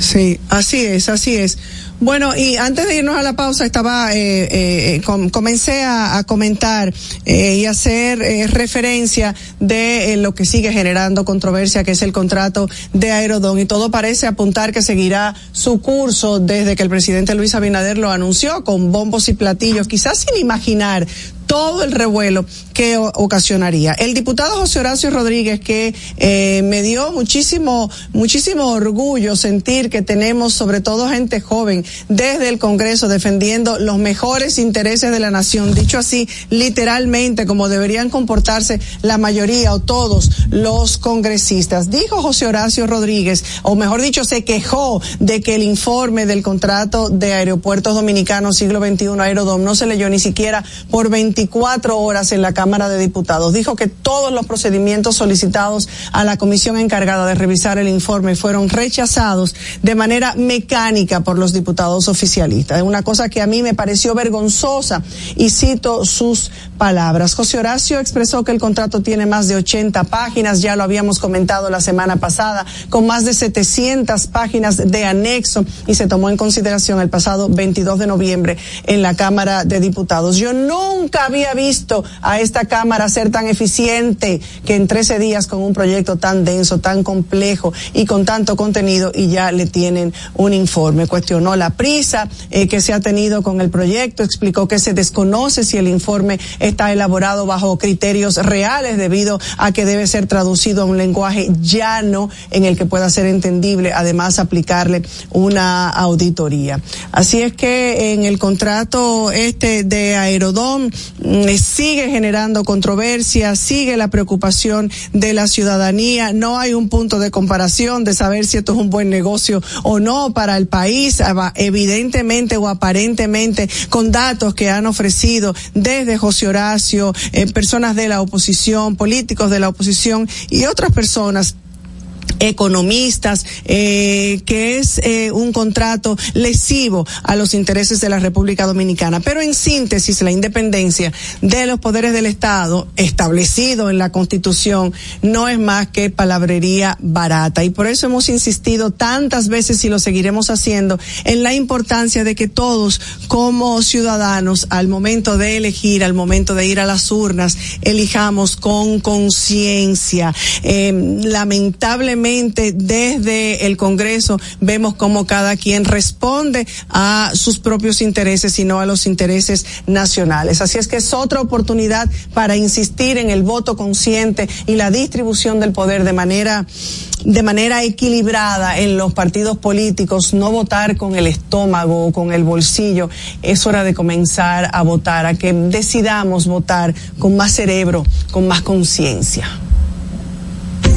B: Sí, así es, así es. Bueno, y antes de irnos a la pausa, estaba, eh, eh, com- comencé a, a comentar eh, y hacer eh, referencia de eh, lo que sigue generando controversia, que es el contrato de Aerodón, y todo parece apuntar que seguirá su curso desde que el presidente Luis Abinader lo anunció, con bombos y platillos, quizás sin imaginar todo el revuelo que ocasionaría. El diputado José Horacio Rodríguez, que eh, me dio muchísimo, muchísimo orgullo sentir que tenemos sobre todo gente joven desde el Congreso defendiendo los mejores intereses de la nación, dicho así literalmente como deberían comportarse la mayoría o todos los congresistas. Dijo José Horacio Rodríguez, o mejor dicho, se quejó de que el informe del contrato de aeropuertos dominicanos siglo XXI Aerodom no se leyó ni siquiera por 24 horas en la Cámara de Diputados. Dijo que todos los procedimientos solicitados a la comisión encargada de revisar el informe fueron rechazados de manera mecánica por los diputados oficialistas. Una cosa que a mí me pareció vergonzosa y cito sus palabras. José Horacio expresó que el contrato tiene más de 80 páginas, ya lo habíamos comentado la semana pasada, con más de 700 páginas de anexo y se tomó en consideración el pasado 22 de noviembre en la Cámara de Diputados. Yo nunca había visto a esta Cámara ser tan eficiente que en 13 días con un proyecto tan denso, tan complejo y con tanto contenido y ya le tienen un informe. Cuestionó la prisa eh, que se ha tenido con el proyecto, explicó que se desconoce si el informe está elaborado bajo criterios reales debido a que debe ser traducido a un lenguaje llano en el que pueda ser entendible, además aplicarle una auditoría. Así es que en el contrato este de Aerodón sigue generando controversia, sigue la preocupación de la ciudadanía, no hay un punto de comparación de saber si esto es un buen negocio o no para el país, ava- evidentemente o aparentemente con datos que han ofrecido desde José Horacio, eh, personas de la oposición, políticos de la oposición y otras personas economistas, eh, que es eh, un contrato lesivo a los intereses de la República Dominicana. Pero en síntesis, la independencia de los poderes del Estado, establecido en la Constitución, no es más que palabrería barata. Y por eso hemos insistido tantas veces y lo seguiremos haciendo en la importancia de que todos, como ciudadanos, al momento de elegir, al momento de ir a las urnas, elijamos con conciencia. Eh, lamentablemente, desde el Congreso vemos como cada quien responde a sus propios intereses y no a los intereses nacionales. Así es que es otra oportunidad para insistir en el voto consciente y la distribución del poder de manera de manera equilibrada en los partidos políticos, no votar con el estómago o con el bolsillo. Es hora de comenzar a votar, a que decidamos votar con más cerebro, con más conciencia.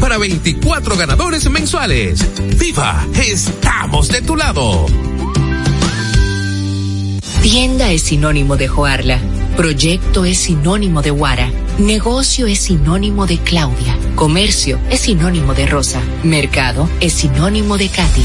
E: para 24 ganadores mensuales. ¡Viva! ¡Estamos de tu lado!
F: Tienda es sinónimo de Joarla. Proyecto es sinónimo de Guara. Negocio es sinónimo de Claudia. Comercio es sinónimo de Rosa. Mercado es sinónimo de Katy.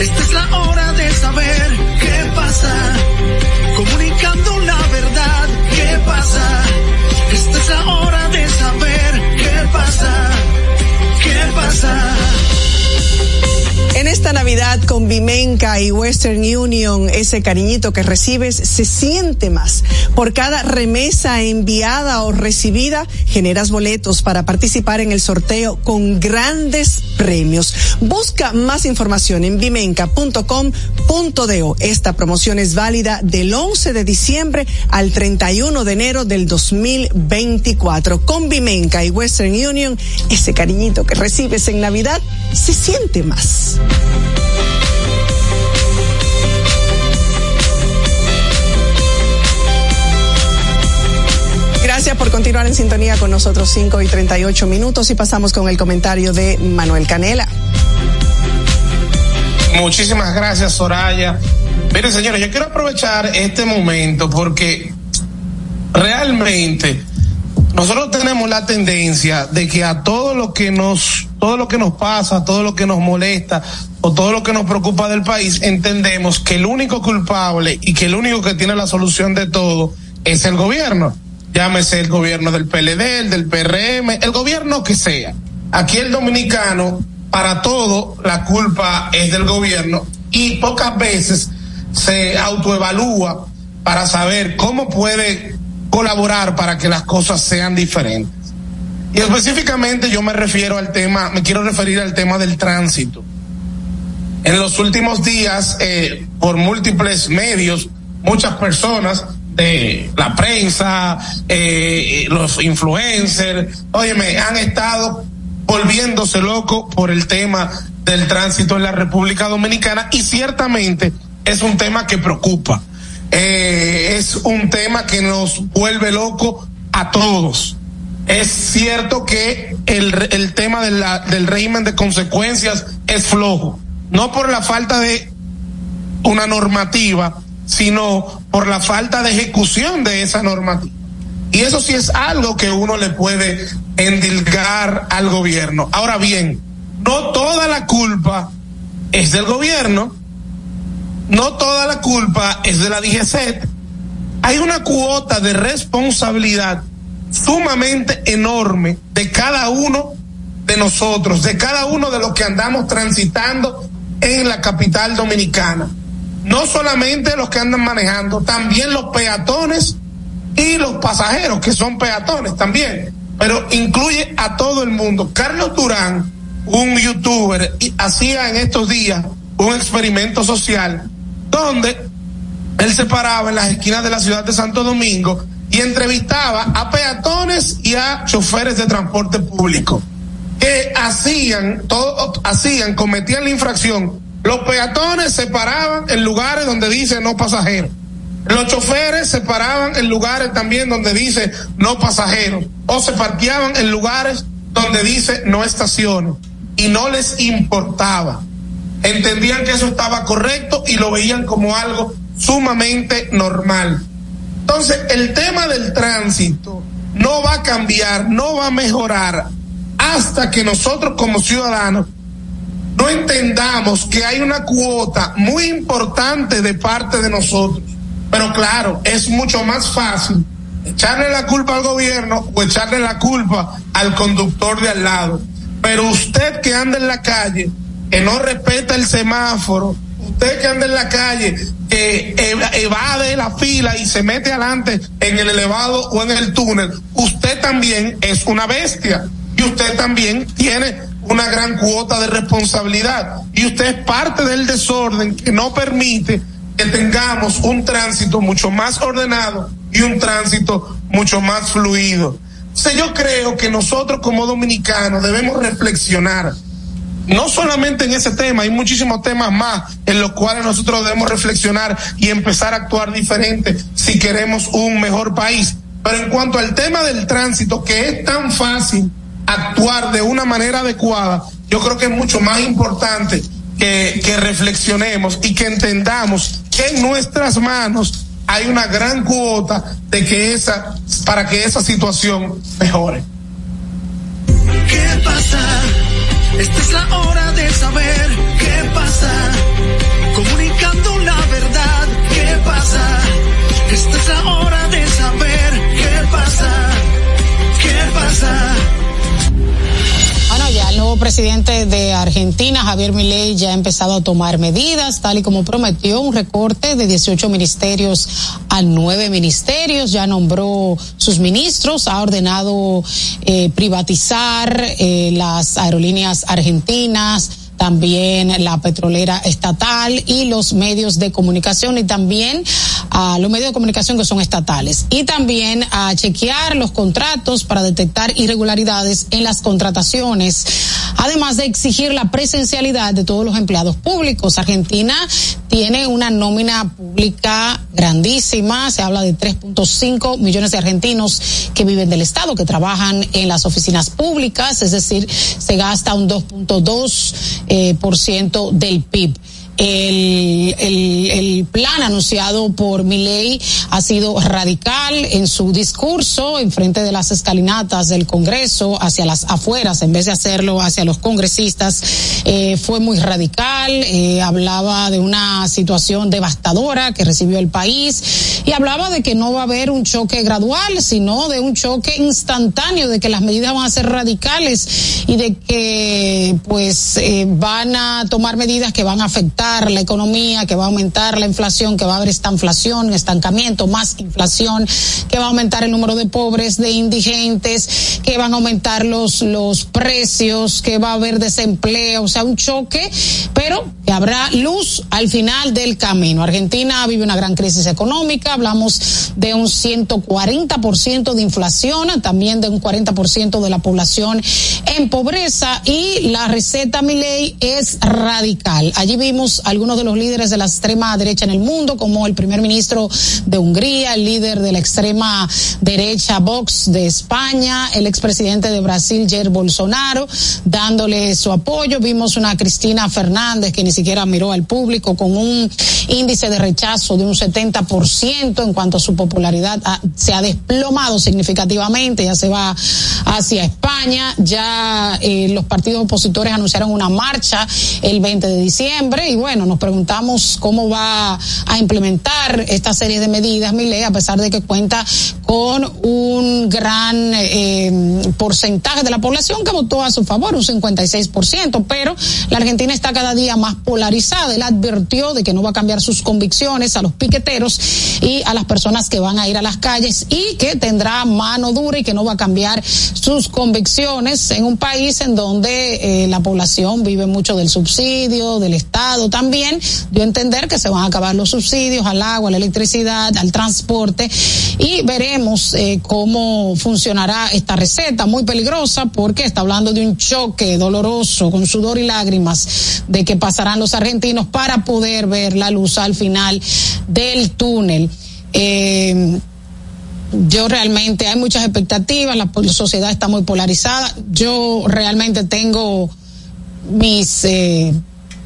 G: Esta es la hora de saber qué pasa.
B: Y Western Union, ese cariñito que recibes se siente más. Por cada remesa enviada o recibida, generas boletos para participar en el sorteo con grandes premios. Busca más información en vimenca.com.do. Esta promoción es válida del 11 de diciembre al 31 de enero del 2024. Con Vimenca y Western Union, ese cariñito que recibes en Navidad se siente más. Gracias por continuar en sintonía con nosotros 5 y 38 minutos y pasamos con el comentario de Manuel Canela.
D: Muchísimas gracias, Soraya. Miren, señores, yo quiero aprovechar este momento porque realmente nosotros tenemos la tendencia de que a todo lo que nos, todo lo que nos pasa, todo lo que nos molesta o todo lo que nos preocupa del país, entendemos que el único culpable y que el único que tiene la solución de todo es el gobierno. Llámese el gobierno del PLD, el del PRM, el gobierno que sea. Aquí el dominicano, para todo, la culpa es del gobierno y pocas veces se autoevalúa para saber cómo puede colaborar para que las cosas sean diferentes. Y específicamente yo me refiero al tema, me quiero referir al tema del tránsito. En los últimos días, eh, por múltiples medios, muchas personas de la prensa, eh, los influencers, óyeme, han estado volviéndose locos por el tema del tránsito en la República Dominicana y ciertamente es un tema que preocupa. Eh, es un tema que nos vuelve loco a todos. Es cierto que el, el tema de del régimen de consecuencias es flojo, no por la falta de una normativa, sino por la falta de ejecución de esa normativa. Y eso sí es algo que uno le puede endilgar al gobierno. Ahora bien, no toda la culpa es del gobierno, no toda la culpa es de la DGCET. Hay una cuota de responsabilidad sumamente enorme de cada uno de nosotros, de cada uno de los que andamos transitando en la capital dominicana. No solamente los que andan manejando, también los peatones y los pasajeros que son peatones también, pero incluye a todo el mundo. Carlos Durán, un youtuber, hacía en estos días un experimento social donde él se paraba en las esquinas de la ciudad de Santo Domingo y entrevistaba a peatones y a choferes de transporte público que hacían, todo, hacían, cometían la infracción. Los peatones se paraban en lugares donde dice no pasajeros. Los choferes se paraban en lugares también donde dice no pasajeros. O se parqueaban en lugares donde dice no estaciones. Y no les importaba. Entendían que eso estaba correcto y lo veían como algo sumamente normal. Entonces, el tema del tránsito no va a cambiar, no va a mejorar hasta que nosotros como ciudadanos no entendamos que hay una cuota muy importante de parte de nosotros. Pero claro, es mucho más fácil echarle la culpa al gobierno o echarle la culpa al conductor de al lado. Pero usted que anda en la calle, que no respeta el semáforo, usted que anda en la calle, que evade la fila y se mete adelante en el elevado o en el túnel, usted también es una bestia y usted también tiene una gran cuota de responsabilidad y usted es parte del desorden que no permite que tengamos un tránsito mucho más ordenado y un tránsito mucho más fluido. Entonces yo creo que nosotros como dominicanos debemos reflexionar no solamente en ese tema, hay muchísimos temas más en los cuales nosotros debemos reflexionar y empezar a actuar diferente si queremos un mejor país. Pero en cuanto al tema del tránsito, que es tan fácil actuar de una manera adecuada, yo creo que es mucho más importante que, reflexionemos y que entendamos que en nuestras manos hay una gran cuota de que esa, para que esa situación mejore.
G: ¿Qué pasa? Esta es la hora de saber qué pasa. Comunicando la verdad, ¿qué pasa? Esta es la hora de saber qué pasa. ¿Qué pasa?
C: Ya el nuevo presidente de Argentina, Javier Milei, ya ha empezado a tomar medidas, tal y como prometió, un recorte de 18 ministerios a nueve ministerios, ya nombró sus ministros, ha ordenado eh, privatizar eh, las aerolíneas argentinas, también la petrolera estatal y los medios de comunicación y también a los medios de comunicación que son estatales. Y también a chequear los contratos para detectar irregularidades en las contrataciones además de exigir la presencialidad de todos los empleados públicos. Argentina tiene una nómina pública grandísima se habla de 3.5 millones de argentinos que viven del estado que trabajan en las oficinas públicas es decir se gasta un 2.2 eh, por ciento del PIB. El, el, plan anunciado por Milei ha sido radical en su discurso en frente de las escalinatas del Congreso hacia las afueras. En vez de hacerlo hacia los congresistas eh, fue muy radical eh, hablaba de una situación devastadora que recibió el país y hablaba de que no va a haber un choque gradual sino de un choque instantáneo de que las medidas van a ser radicales y de que pues eh, van a tomar medidas que van a afectar la economía, que va a aumentar la inflación, que va a haber esta inflación, estancamiento, más inflación, que va a aumentar el número de pobres, de indigentes, que van a aumentar los, los precios, que va a haber desempleo, o sea, un choque, pero que habrá luz al final del camino. Argentina vive una gran crisis económica, hablamos de un 140% de inflación, también de un 40% de la población en pobreza y la receta mi ley es radical. Allí vimos algunos de los líderes de la extrema derecha en el mundo, como el primer ministro de Hungría, el líder de la extrema derecha Vox de España, el expresidente de Brasil, Jair Bolsonaro, dándole su apoyo. Vimos una Cristina Fernández que ni siquiera miró al público con un índice de rechazo de un 70% en cuanto a su popularidad ah, se ha desplomado significativamente, ya se va hacia España, ya eh, los partidos opositores anunciaron una marcha el 20 de diciembre y bueno, nos preguntamos cómo va a implementar esta serie de medidas, Milei, a pesar de que cuenta con un gran eh, porcentaje de la población que votó a su favor, un 56%, pero la Argentina está cada día más polarizada. Él advirtió de que no va a cambiar sus convicciones a los piqueteros y a las personas que van a ir a las calles y que tendrá mano dura y que no va a cambiar sus convicciones en un país en donde eh, la población vive mucho del subsidio, del Estado también, dio a entender que se van a acabar los subsidios al agua, a la electricidad, al transporte y veremos eh, cómo funcionará esta receta muy peligrosa porque está hablando de un choque doloroso con sudor y lágrimas de que pasarán los argentinos para poder ver la luz al final del túnel. Eh, yo realmente hay muchas expectativas, la, sociedad está muy polarizada. Yo realmente tengo mis eh,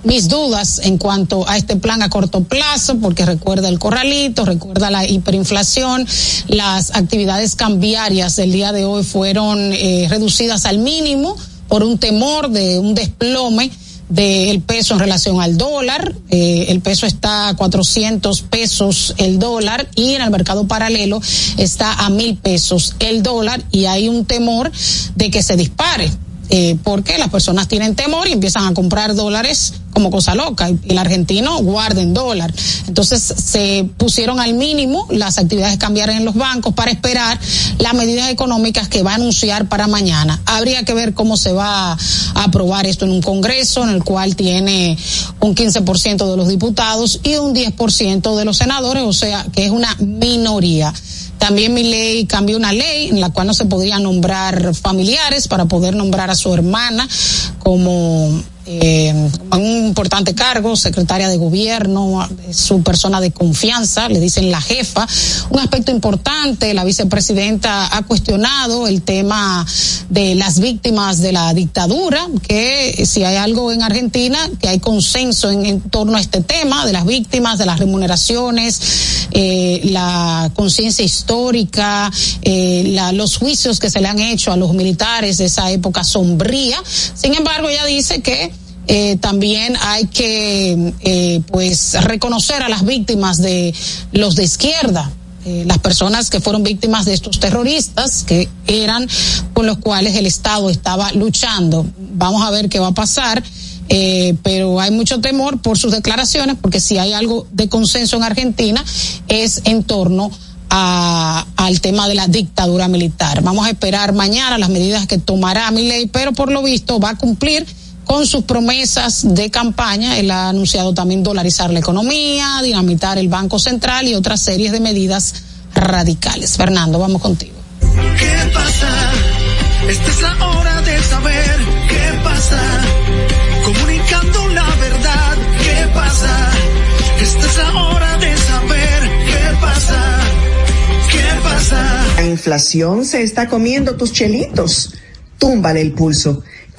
C: mis dudas en cuanto a este plan a corto plazo, porque recuerda el corralito, recuerda la hiperinflación, las actividades cambiarias del día de hoy fueron eh, reducidas al mínimo por un temor de un desplome del peso en relación al dólar. Eh, el peso está a 400 pesos el dólar y en el mercado paralelo está a mil pesos el dólar y hay un temor de que se dispare. Eh, porque las personas tienen temor y empiezan a comprar dólares como cosa loca y el argentino guarda en dólar. Entonces se pusieron al mínimo las actividades cambiarias en los bancos para esperar las medidas económicas que va a anunciar para mañana. Habría que ver cómo se va a aprobar esto en un Congreso en el cual tiene un 15% de los diputados y un 10% de los senadores, o sea que es una minoría. También mi ley cambió una ley en la cual no se podría nombrar familiares para poder nombrar a su hermana como eh, un importante cargo, secretaria de gobierno, su persona de confianza, le dicen la jefa. Un aspecto importante, la vicepresidenta ha cuestionado el tema de las víctimas de la dictadura, que si hay algo en Argentina, que hay consenso en, en torno a este tema de las víctimas, de las remuneraciones, eh, la conciencia histórica, eh, la, los juicios que se le han hecho a los militares de esa época sombría. Sin embargo, ella dice que eh, también hay que eh, pues reconocer a las víctimas de los de izquierda eh, las personas que fueron víctimas de estos terroristas, que eran con los cuales el Estado estaba luchando. Vamos a ver qué va a pasar. Eh, pero hay mucho temor por sus declaraciones, porque si hay algo de consenso en Argentina es en torno a, al tema de la dictadura militar. Vamos a esperar mañana las medidas que tomará ley, pero por lo visto va a cumplir con sus promesas de campaña. Él ha anunciado también dolarizar la economía, dinamitar el Banco Central y otras series de medidas radicales. Fernando, vamos contigo.
G: ¿Qué pasa? Esta es la hora de saber qué pasa. Comunicando la verdad, ¿qué pasa? Esta es la hora de saber qué pasa. ¿Qué pasa?
H: La inflación se está comiendo tus chelitos. Túmbale el pulso.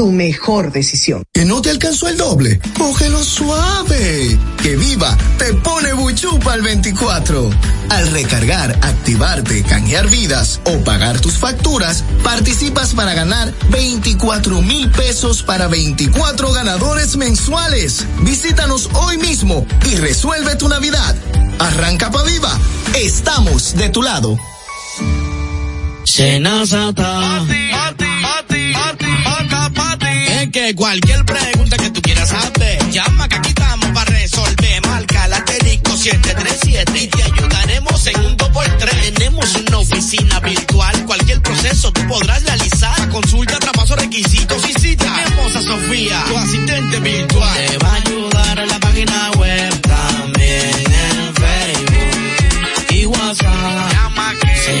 H: tu mejor decisión.
I: ¿Que no te alcanzó el doble? Cógelo suave. Que viva te pone buchupa al 24. Al recargar, activarte, canjear vidas o pagar tus facturas, participas para ganar 24 mil pesos para 24 ganadores mensuales. Visítanos hoy mismo y resuelve tu Navidad. Arranca pa' viva. Estamos de tu lado.
J: Senazata. Que cualquier pregunta que tú quieras saber, llama que aquí estamos para resolver. Marca la asterisco 737 y te ayudaremos en un 2x3. Tenemos una oficina virtual, cualquier proceso tú podrás realizar. Consulta, traspaso, requisitos y cita. Tenemos a Sofía, tu asistente virtual. Te va a ayudar en la página web, también en Facebook y WhatsApp. Llama que.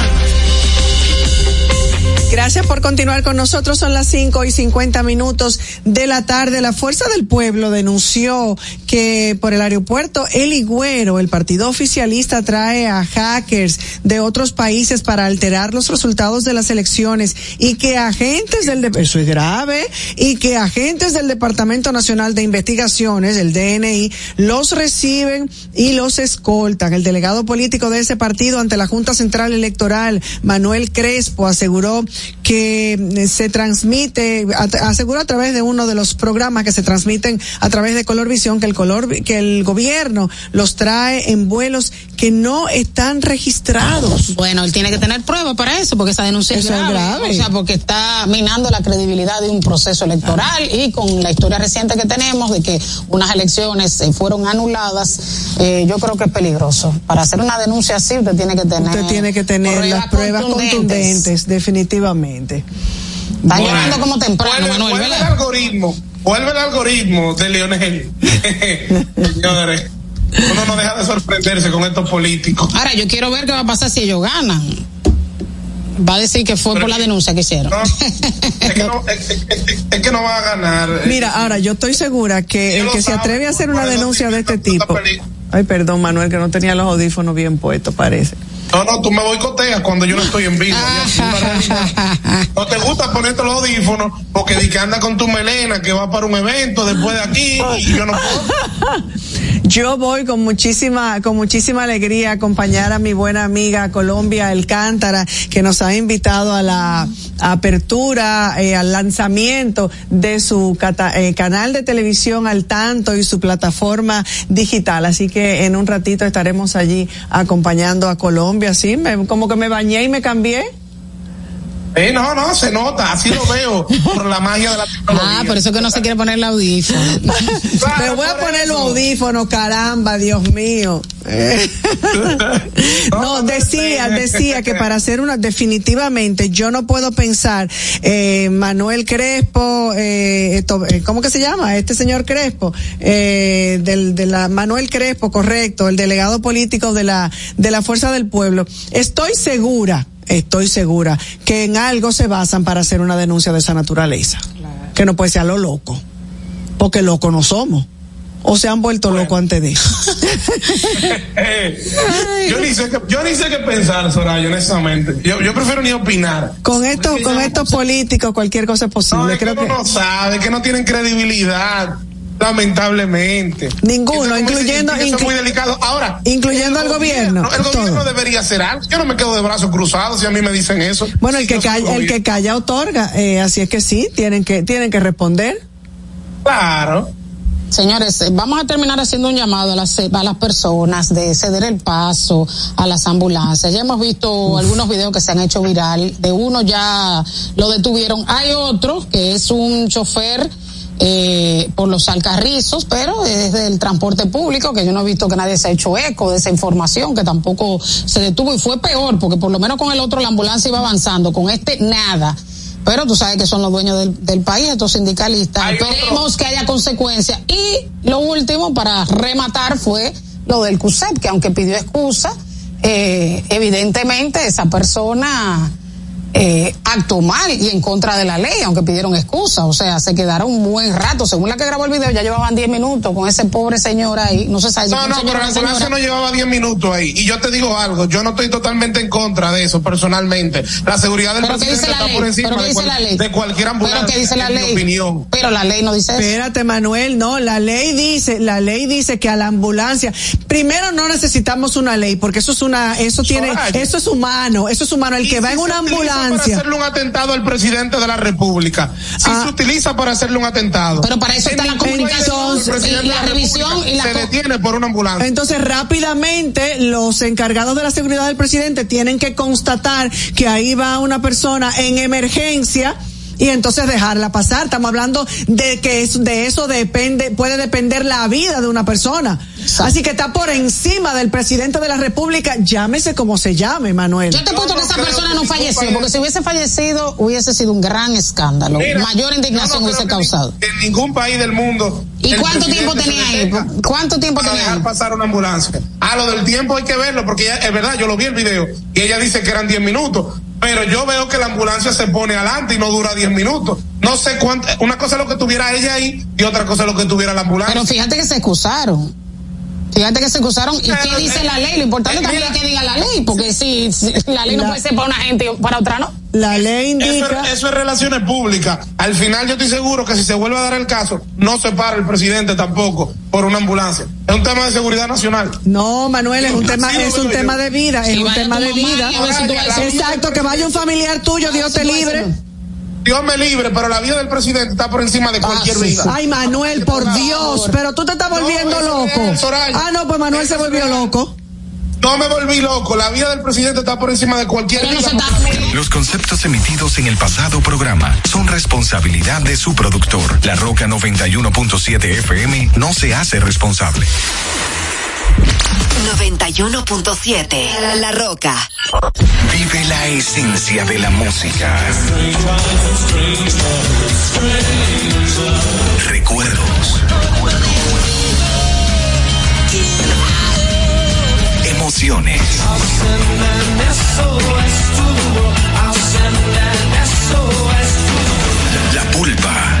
B: Gracias por continuar con nosotros. Son las 5 y 50 minutos de la tarde. La Fuerza del Pueblo denunció que por el aeropuerto El Higüero, el partido oficialista trae a hackers de otros países para alterar los resultados de las elecciones y que agentes del, de- eso es grave, y que agentes del Departamento Nacional de Investigaciones, el DNI, los reciben y los escoltan. El delegado político de ese partido ante la Junta Central Electoral, Manuel Crespo, aseguró que eh, se transmite, a- aseguró a través de uno de los programas que se transmiten a través de Color Visión que el color, que el gobierno los trae en vuelos que no están registrados.
C: Bueno, él tiene que tener pruebas para eso, porque esa denuncia es
B: Eso es
C: grave.
B: grave.
C: O sea, porque está minando la credibilidad de un proceso electoral y con la historia reciente que tenemos de que unas elecciones eh, fueron anuladas, eh, yo creo que es peligroso. Para hacer una denuncia así, usted tiene que tener.
B: Usted tiene que tener las pruebas contundentes, definitivamente.
C: Está llegando como temprano,
D: vuelve,
C: Manuel,
D: vuelve el algoritmo, vuelve el algoritmo de Leonel. Señores, uno no deja de sorprenderse con estos políticos.
C: Ahora, yo quiero ver qué va a pasar si ellos ganan. Va a decir que fue por la denuncia que hicieron.
D: Es que no, es, es- es- es que no va a ganar.
B: Mira, ahora yo estoy segura que el que se atreve a hacer una denuncia de este tipo. Ay, perdón, Manuel, que no tenía los audífonos bien puestos, parece.
D: No, no, tú me boicoteas cuando yo no estoy en vivo. No te gusta ponerte los audífonos porque di que anda con tu melena que va para un evento después de aquí y yo no puedo.
B: Yo voy con muchísima, con muchísima alegría a acompañar a mi buena amiga Colombia Alcántara, que nos ha invitado a la apertura, eh, al lanzamiento de su cata- eh, canal de televisión al tanto y su plataforma digital. Así que en un ratito estaremos allí acompañando a Colombia. Sí, me- como que me bañé y me cambié.
D: Eh, no, no, se nota, así lo veo por la magia de la tecnología.
C: Ah, por eso que no se quiere poner el audífono.
B: Me voy a poner los audífonos, caramba, Dios mío. No, decía, decía que para hacer una, definitivamente, yo no puedo pensar, eh, Manuel Crespo, eh, eh, ¿cómo que se llama? Este señor Crespo, eh, del, de la, Manuel Crespo, correcto, el delegado político de la, de la Fuerza del Pueblo. Estoy segura, estoy segura que en algo se basan para hacer una denuncia de esa naturaleza. Que no puede ser a lo loco. Porque loco no somos. O se han vuelto locos antes de
D: yo, ni sé qué, yo ni sé qué pensar, Soraya, honestamente. Yo, yo prefiero ni opinar.
B: Con estos, con estos políticos cualquier cosa es posible.
D: No, es que
B: Creo
D: uno
B: que
D: no sabe, que no tienen credibilidad, lamentablemente.
B: Ninguno,
D: Eso es muy-
B: incluyendo- inclu-
D: muy delicado. Ahora,
B: incluyendo al gobierno.
D: el gobierno debería hacer algo. Yo no me quedo de brazos cruzados si a mí me dicen eso.
B: Bueno, el que calla, el que calla otorga, eh, así es que sí, tienen que, tienen que responder.
D: Claro.
C: Señores, eh, vamos a terminar haciendo un llamado a las, eh, a las personas de ceder el paso a las ambulancias. Ya hemos visto algunos videos que se han hecho viral. De uno ya lo detuvieron. Hay otro que es un chofer eh, por los alcarrizos, pero es del transporte público, que yo no he visto que nadie se ha hecho eco de esa información, que tampoco se detuvo y fue peor, porque por lo menos con el otro la ambulancia iba avanzando, con este nada. Pero tú sabes que son los dueños del, del país, estos sindicalistas. Esperemos que haya consecuencias. Y lo último, para rematar, fue lo del CUSEP, que aunque pidió excusa, eh, evidentemente esa persona eh, actuó mal y en contra de la ley, aunque pidieron excusa. O sea, se quedaron un buen rato. Según la que grabó el video, ya llevaban 10 minutos con ese pobre señor ahí. No se sabe
D: No, no, pero la ambulancia no llevaba 10 minutos ahí. Y yo te digo algo, yo no estoy totalmente en contra de eso personalmente. La seguridad del
C: ¿Pero qué
D: presidente
C: dice la
D: está
C: ley?
D: por encima
C: ¿Pero qué
D: de, cual- de cualquier ambulancia.
C: ¿Pero qué dice la ley?
D: opinión.
C: Pero la ley no dice eso.
B: Espérate, Manuel, no, la ley dice, la ley dice que a la ambulancia, primero no necesitamos una ley, porque eso es una, eso tiene,
D: Soraya.
B: eso es humano, eso es humano, el que va
D: si
B: en una
D: Para hacerle un atentado al presidente de la República. Si
B: Ah.
D: se utiliza para hacerle un atentado.
C: Pero para eso está la comunicación y
D: de
C: la revisión y la
D: Se detiene por una ambulancia.
B: Entonces, rápidamente, los encargados de la seguridad del presidente tienen que constatar que ahí va una persona en emergencia y entonces dejarla pasar. Estamos hablando de que de eso depende, puede depender la vida de una persona. Así que está por encima del presidente de la República, llámese como se llame, Manuel.
C: Yo te apuesto que esa
D: creo
C: persona
D: que
C: no falleció, porque si hubiese fallecido hubiese sido un gran escándalo.
D: Mira,
C: Mayor indignación
D: no
C: hubiese causado.
D: En ningún país del mundo.
C: ¿Y cuánto tiempo tenía ahí? ¿Cuánto tiempo
D: para
C: tenía
D: dejar
C: ahí?
D: pasar una ambulancia. A lo del tiempo hay que verlo, porque ella- es verdad, yo lo vi el video, y ella dice que eran 10 minutos, pero yo veo que la ambulancia se pone adelante y no dura 10 minutos. No sé cuánto, una cosa es lo que tuviera ella ahí y otra cosa es lo que tuviera la ambulancia.
C: Pero fíjate que se excusaron. Fíjate que se excusaron. ¿Y qué dice la ley? Lo importante
D: eh,
C: también
D: mira.
C: es que diga la ley, porque si, si la ley no
B: La-
C: puede ser para una gente y para otra no.
B: La ley
D: Eso
B: indica.
D: es, eso es relaciones públicas. Al final yo estoy seguro que si se vuelve a dar el caso, no se para el presidente tampoco por una ambulancia. Es un tema de seguridad nacional.
B: No, Manuel, es un tema, es un tema de vida, es un tema de vida. Exacto, que vaya un familiar tuyo, Dios te libre.
D: Dios me libre, pero la vida del presidente está por encima de cualquier
C: sí,
D: vida.
B: Ay, Manuel, por Dios, pero tú te estás volviendo loco.
D: Soraya.
B: Ah, no, pues Manuel se volvió
D: real.
B: loco.
D: No me volví loco. La vida del presidente está por encima de cualquier
C: no
D: vida.
K: Los conceptos emitidos en el pasado programa son responsabilidad de su productor. La Roca 91.7 FM no se hace responsable.
L: 91.7 La Roca.
K: Vive la esencia de la música. Recuerdos. Emociones. La pulpa,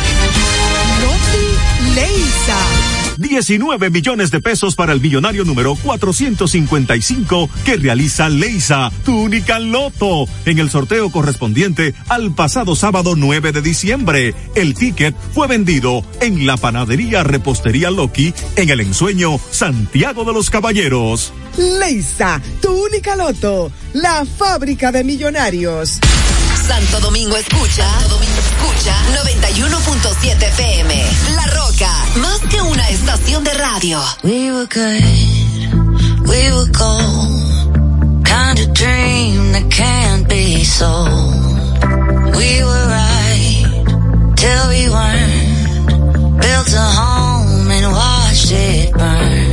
M: Leisa. 19 millones de pesos para el millonario número 455 que realiza Leisa, tu única loto, en el sorteo correspondiente al pasado sábado 9 de diciembre. El ticket fue vendido en la panadería Repostería Loki en el ensueño Santiago de los Caballeros.
N: Leisa, tu única loto, la fábrica de millonarios.
L: Santo Domingo escucha, Santo Domingo escucha 91.7 FM. La Roca, más que una estación de radio.
O: We were good, we were cold. Kind of dream that can't be sold. We were right till we weren't. Built a home and watched it burn.